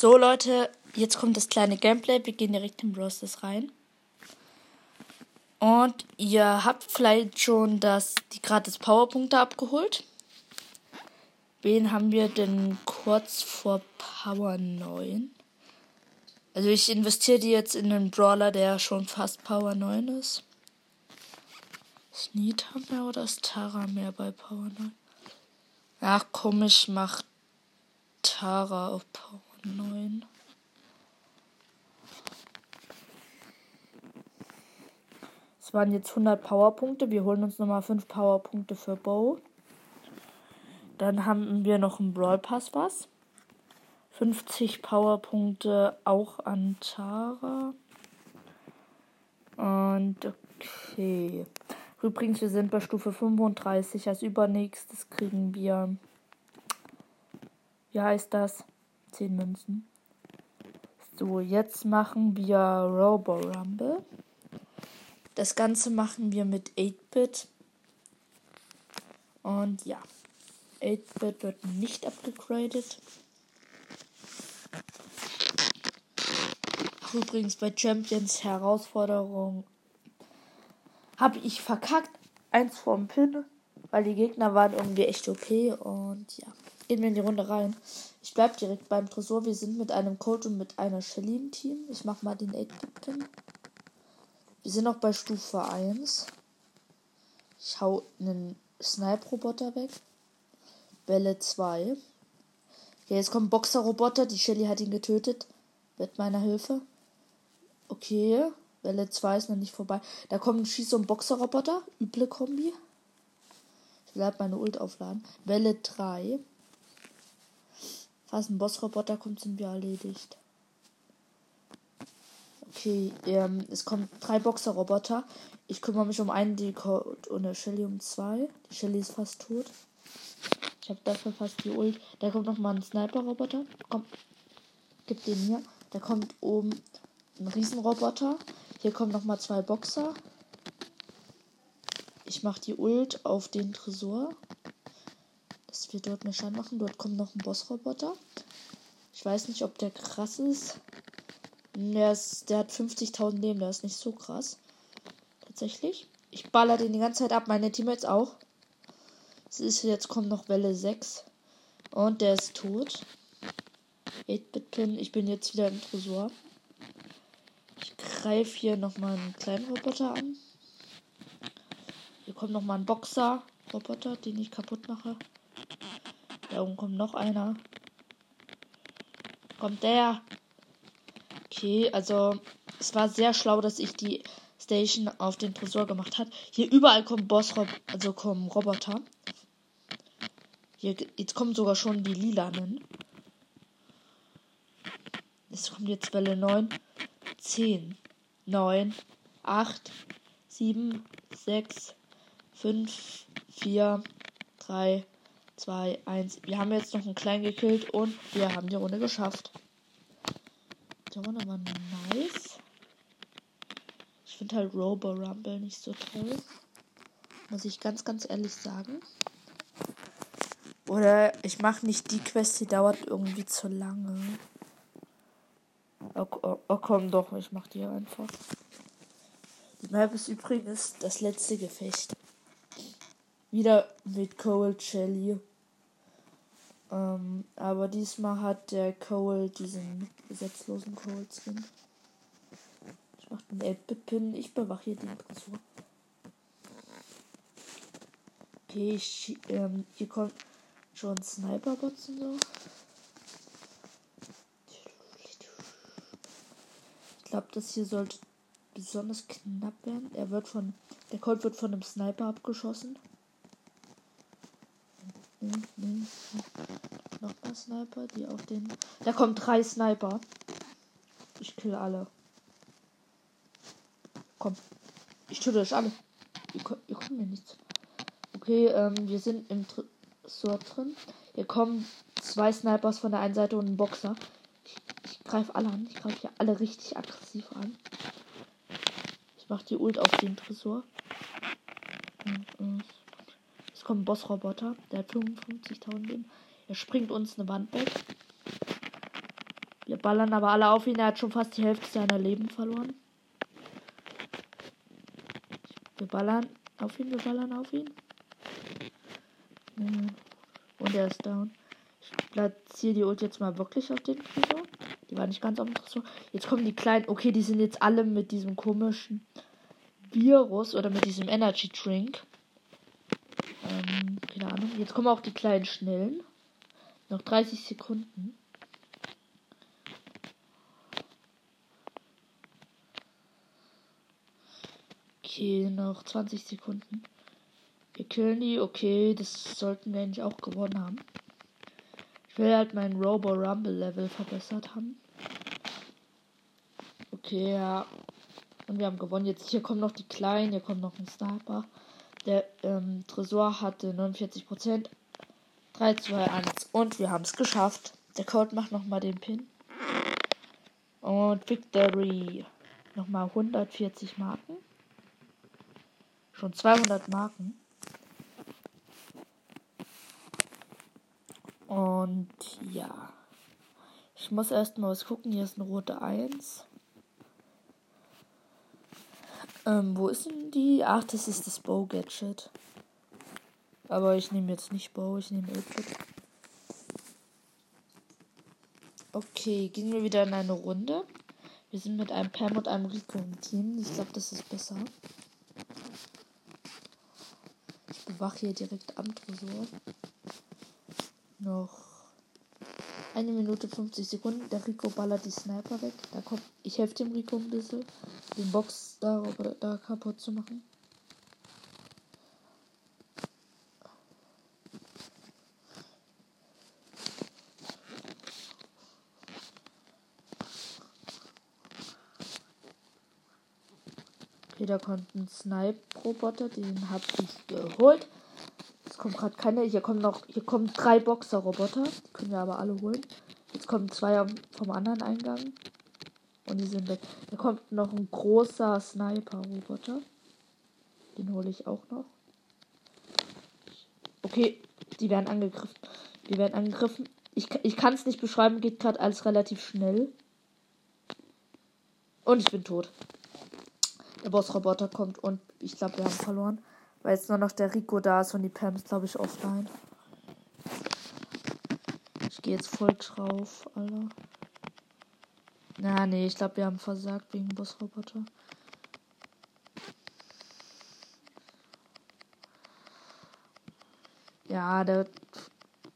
So Leute, jetzt kommt das kleine Gameplay. Wir gehen direkt in Brosters rein. Und ihr habt vielleicht schon das, die gratis Powerpunkte abgeholt. Wen haben wir denn kurz vor Power 9? Also ich investiere die jetzt in einen Brawler, der schon fast Power 9 ist. Ist Nita mehr oder ist Tara mehr bei Power 9? Ach komm, ich mach Tara auf Power 9. Es waren jetzt 100 Powerpunkte. Wir holen uns nochmal 5 Powerpunkte für Bow. Dann haben wir noch einen Brawl Pass was. 50 Powerpunkte auch an Tara. Und okay. Übrigens, wir sind bei Stufe 35. Als übernächstes kriegen wir. Wie heißt das? 10 Münzen. So, jetzt machen wir Robo Rumble. Das Ganze machen wir mit 8-Bit. Und ja. 8-Bit wird nicht abgegradet. Übrigens bei Champions Herausforderung habe ich verkackt. Eins vom Pin, weil die Gegner waren irgendwie echt okay. Und ja, gehen wir in die Runde rein. Ich bleibe direkt beim Tresor. Wir sind mit einem Coach und mit einer Shelly im Team. Ich mache mal den 8-Bit-Pin. Wir sind noch bei Stufe 1. Ich hau einen Snipe-Roboter weg. Welle 2. Okay, jetzt kommt Boxer-Roboter. Die Shelly hat ihn getötet. Mit meiner Hilfe. Okay. Welle 2 ist noch nicht vorbei. Da kommt ein Schieß- und Boxer-Roboter. Üble Kombi. Ich werde meine Ult aufladen. Welle 3. Falls ein Boss-Roboter kommt, sind wir erledigt. Okay, ähm, es kommen drei Boxer-Roboter. Ich kümmere mich um einen, die Code und der Shelly um zwei. Die Shelly ist fast tot. Ich habe dafür fast die Ult. Da kommt nochmal ein Sniper-Roboter. Komm, gib den hier. Da kommt oben ein Riesenroboter. Hier kommen nochmal zwei Boxer. Ich mache die Ult auf den Tresor. Wir dort mehr Schaden machen. Dort kommt noch ein Bossroboter. Ich weiß nicht, ob der krass ist. Der, ist, der hat 50.000 Leben, der ist nicht so krass. Tatsächlich. Ich baller den die ganze Zeit ab, meine Teammates auch. Es ist, jetzt kommt noch Welle 6. Und der ist tot. 8-Bit-Pin. Ich bin jetzt wieder im Tresor. Ich greife hier nochmal einen kleinen Roboter an. Hier kommt nochmal ein Boxer-Roboter, den ich kaputt mache. Da oben kommt noch einer. Kommt der. Okay, also es war sehr schlau, dass ich die Station auf den Tresor gemacht hat. Hier überall kommen Boss, also kommen Roboter. Hier, jetzt kommen sogar schon die lilanen. Es kommt jetzt Welle 9, 10, 9, 8, 7, 6, 5, 4, 3, 2, 1. Wir haben jetzt noch einen kleinen gekillt und wir haben die Runde geschafft. Die Runde war nice. Ich finde halt Robo Rumble nicht so toll. Muss ich ganz, ganz ehrlich sagen. Oder ich mache nicht die Quest, die dauert irgendwie zu lange. Oh, oh, oh komm doch, ich mach die einfach. Die Map ist übrigens das letzte Gefecht. Wieder mit Cold Shelly. Ähm, aber diesmal hat der Cole diesen gesetzlosen Cole Skin. Ich mach den 8-Bit-Pin. Ich bewache hier den Tresor. Okay, ich, ähm, hier kommt schon Sniper-Bots und so. Ich glaube, das hier sollte besonders knapp werden. Er wird von. Der Colt wird von einem Sniper abgeschossen. Noch ein Sniper, die auf den. Da kommen drei Sniper. Ich kill alle. Komm. Ich töte euch alle. Ihr, kommt mir nichts. Okay, ähm, wir sind im Tresor drin. Hier kommen zwei Snipers von der einen Seite und ein Boxer. Ich, ich greife alle an. Ich greife hier alle richtig aggressiv an. Ich mache die Ult auf den Tresor. Es kommt ein Bossroboter. Der hat 55.000 Leben. Er springt uns eine Wand weg. Wir ballern aber alle auf ihn. Er hat schon fast die Hälfte seiner Leben verloren. Wir ballern auf ihn, wir ballern auf ihn. Und er ist down. Ich platziere die Ult jetzt mal wirklich auf den Tresor. Die war nicht ganz auf dem Tresor. Jetzt kommen die kleinen. Okay, die sind jetzt alle mit diesem komischen Virus oder mit diesem Energy Drink. Ähm, keine Ahnung. Jetzt kommen auch die kleinen Schnellen. Noch 30 Sekunden. Okay, noch 20 Sekunden. Wir killen die. Okay, das sollten wir eigentlich auch gewonnen haben. Ich will halt meinen Robo Rumble Level verbessert haben. Okay, ja. Und wir haben gewonnen. Jetzt hier kommen noch die Kleinen. Hier kommt noch ein Sniper. Der ähm, Tresor hatte 49%. 3, 2, 1. Und wir haben es geschafft. Der Code macht nochmal den Pin. Und Victory. Nochmal 140 Marken. Schon 200 Marken. Und ja. Ich muss erstmal was gucken. Hier ist eine rote 1. Ähm, wo ist denn die? Ach, das ist das Bow-Gadget. Aber ich nehme jetzt nicht Bow, ich nehme Apex. Okay, gehen wir wieder in eine Runde. Wir sind mit einem Pam und einem Rico im Team. Ich glaube, das ist besser. Ich bewache hier direkt am Tresor. Noch eine Minute 50 Sekunden. Der Rico ballert die Sniper weg. Da kommt, ich helfe dem Rico ein bisschen, den Box da, da kaputt zu machen. Okay, da kommt ein Snipe-Roboter, den habe ich geholt kommt gerade keine. Hier kommen noch, hier kommen drei Boxer-Roboter. Die können wir aber alle holen. Jetzt kommen zwei vom anderen Eingang. Und die sind weg. Da kommt noch ein großer Sniper-Roboter. Den hole ich auch noch. Okay, die werden angegriffen. Die werden angegriffen. Ich, ich kann es nicht beschreiben, geht gerade alles relativ schnell. Und ich bin tot. Der Boss-Roboter kommt und ich glaube, wir haben verloren. Weil jetzt nur noch der Rico da ist und die Pam ist, glaube ich, offline. Ich gehe jetzt voll drauf, Alter. Na, nee, ich glaube, wir haben versagt wegen Bossroboter. Ja, der.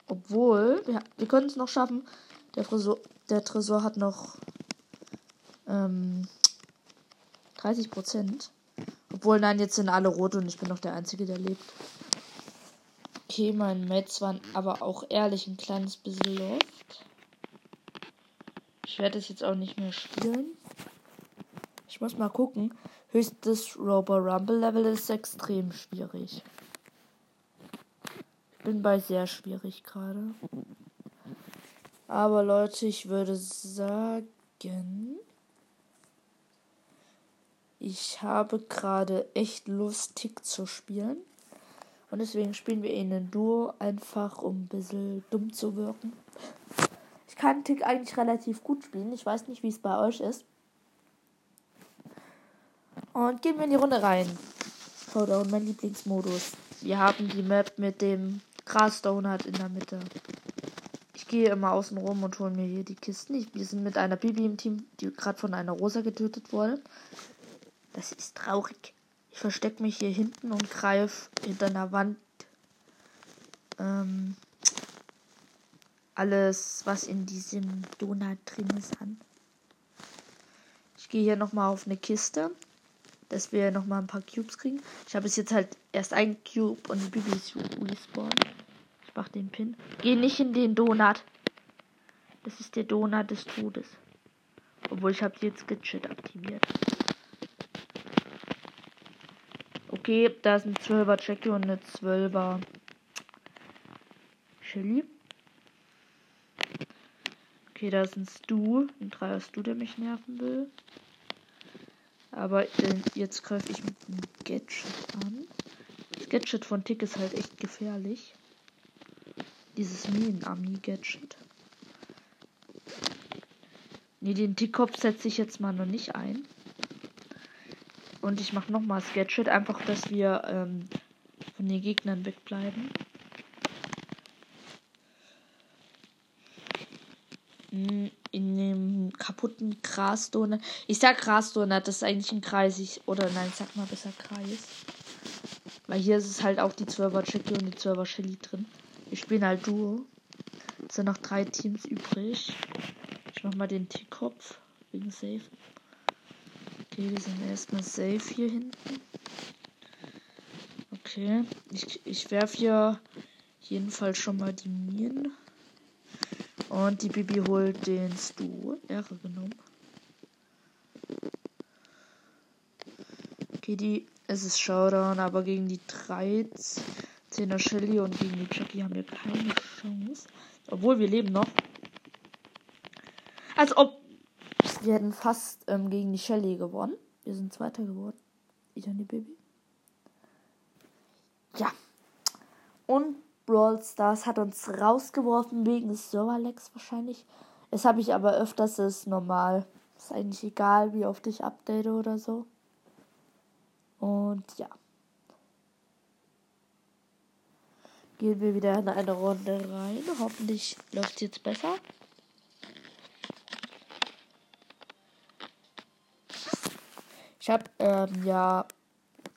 Obwohl, wir, wir können es noch schaffen. Der Tresor, der Tresor hat noch ähm, 30 Prozent. Obwohl, nein, jetzt sind alle rot und ich bin noch der Einzige, der lebt. Okay, mein Mates waren aber auch ehrlich ein kleines bisschen lost. Ich werde es jetzt auch nicht mehr spielen. Ich muss mal gucken. Höchstes Robo Rumble Level ist extrem schwierig. Ich bin bei sehr schwierig gerade. Aber Leute, ich würde sagen, ich habe gerade echt Lust, Tick zu spielen. Und deswegen spielen wir ihn in Duo, einfach um ein bisschen dumm zu wirken. Ich kann Tick eigentlich relativ gut spielen. Ich weiß nicht, wie es bei euch ist. Und gehen wir in die Runde rein. Showdown, mein Lieblingsmodus. Wir haben die Map mit dem Gras-Donut in der Mitte. Ich gehe immer außen rum und hole mir hier die Kisten. Ich, wir sind mit einer Bibi im Team, die gerade von einer Rosa getötet wurde. Das ist traurig. Ich verstecke mich hier hinten und greife hinter einer Wand ähm, alles, was in diesem Donut drin ist, an. Ich gehe hier nochmal auf eine Kiste, dass wir nochmal ein paar Cubes kriegen. Ich habe es jetzt halt erst ein Cube und Bibi ist respawn. Ich mache den Pin. Geh nicht in den Donut. Das ist der Donut des Todes. Obwohl ich habe jetzt Gadget aktiviert. Okay, da ist ein 12er Jackie und eine 12er Chili. Okay, da ist ein Stu, ein 3er Stu, der mich nerven will. Aber äh, jetzt greife ich mit dem Gadget an. Das Gadget von Tick ist halt echt gefährlich. Dieses Minen-Ami-Gadget. Nee, den Tickkopf setze ich jetzt mal noch nicht ein. Und ich mache nochmal Sketchet, einfach, dass wir ähm, von den Gegnern wegbleiben. Hm, in dem kaputten Grasdonut. Ich sag Grasdonut, das ist eigentlich ein Kreis. Ich, oder nein, sag mal besser Kreis. Weil hier ist es halt auch die 12er Chicky und die 12er Shelly drin. Wir spielen halt Duo. Es sind noch drei Teams übrig. Ich mach mal den T-Kopf wegen Safe. Okay, die sind erstmal safe hier hinten. Okay, ich, ich werfe hier jedenfalls schon mal die Minen. Und die Bibi holt den Stu. Ehre genommen. Okay, die, es ist Showdown, aber gegen die 13er Shelly und gegen die Chucky haben wir keine Chance. Obwohl wir leben noch. Als ob wir hätten fast ähm, gegen die Shelly gewonnen. Wir sind Zweiter geworden. Ich und die Baby. Ja. Und Brawl Stars hat uns rausgeworfen wegen des Serverlags wahrscheinlich. Das habe ich aber öfters, das ist normal. Ist eigentlich egal, wie oft ich update oder so. Und ja. Gehen wir wieder in eine Runde rein. Hoffentlich läuft es jetzt besser. Ich habe ähm, ja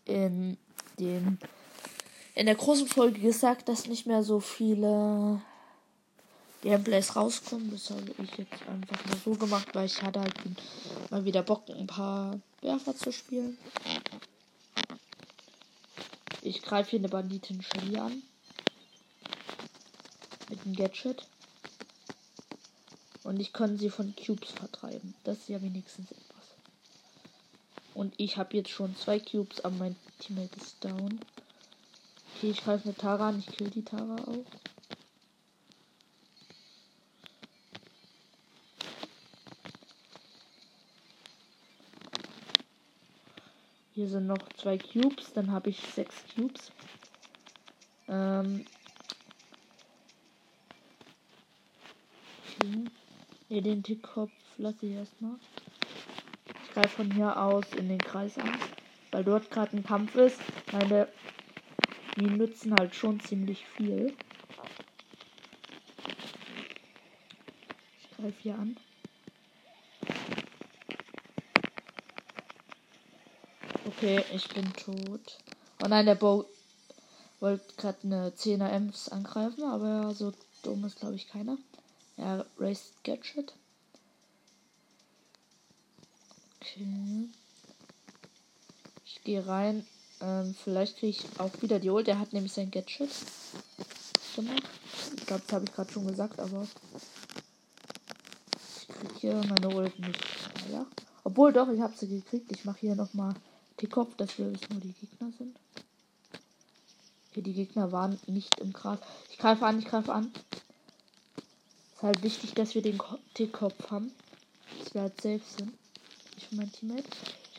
in dem in der großen Folge gesagt, dass nicht mehr so viele Gameplays rauskommen. Das habe ich jetzt einfach mal so gemacht, weil ich hatte halt mal wieder Bock, ein paar Werfer zu spielen. Ich greife hier eine Banditin Shelly an. Mit dem Gadget. Und ich kann sie von Cubes vertreiben. Das ist ja wenigstens etwas. Und ich habe jetzt schon zwei Cubes, aber mein Teammate ist down. Okay, ich greife eine Tara an. Ich kill die Tara auch. Hier sind noch zwei Cubes, dann habe ich sechs Cubes. Ähm. Okay. Ne, den Tickkopf lasse ich erstmal greife von hier aus in den Kreis an, weil dort gerade ein Kampf ist. Meine die nützen halt schon ziemlich viel. Ich greife hier an. Okay, ich bin tot. Oh nein, der Bo wollte gerade eine 10er Ems angreifen, aber so dumm ist glaube ich keiner. Er raced Gadget. Okay. Ich gehe rein. Ähm, vielleicht kriege ich auch wieder die Ult. Der hat nämlich sein Gadget gemacht. Ich glaube, das habe ich gerade schon gesagt, aber ich kriege hier meine Ult nicht. Ja. Obwohl doch, ich habe sie gekriegt. Ich mache hier nochmal die Kopf, dass wir wissen, wo die Gegner sind. Okay, die Gegner waren nicht im Gras. Ich greife an, ich greife an. Ist halt wichtig, dass wir den T-Kopf haben. Dass wir halt safe sind ich und mein Teammate.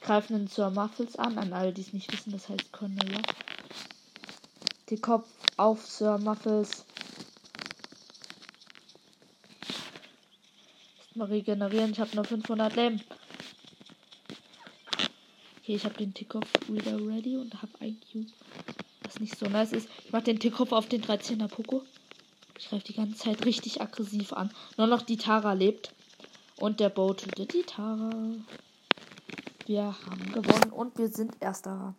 Ich greife einen Sir Muffles an, an alle, die es nicht wissen, das heißt Cornelia. Die Kopf auf Sir Muffles. Mal regenerieren, ich habe nur 500 Leben. Okay, ich habe den Tickoff wieder ready und habe Cube. Was nicht so nice ist. Ich mache den Tickoff auf den 13er Poco. Ich greife die ganze Zeit richtig aggressiv an. Nur noch die Tara lebt. Und der Boat tötet die Tara. Wir haben gewonnen und wir sind Erster.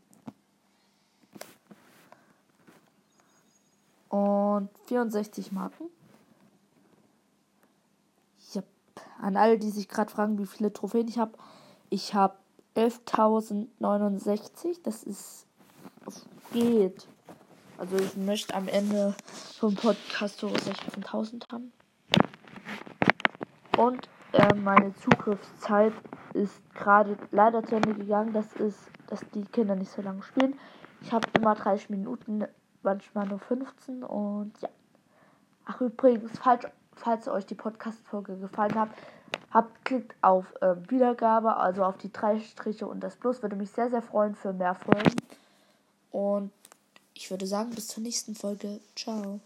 Und 64 Marken. Yep. An alle, die sich gerade fragen, wie viele Trophäen ich habe. Ich habe 11.069. Das ist. Geht. Also ich möchte am Ende vom Podcast so 16.000 haben. Und äh, meine Zugriffszeit ist gerade leider zu Ende gegangen. Das ist, dass die Kinder nicht so lange spielen. Ich habe immer 30 Minuten, manchmal nur 15 und ja. Ach übrigens, falls, falls euch die Podcast-Folge gefallen hat, habt, klickt auf äh, Wiedergabe, also auf die drei Striche und das Plus. Würde mich sehr, sehr freuen für mehr Folgen. Und ich würde sagen, bis zur nächsten Folge. Ciao.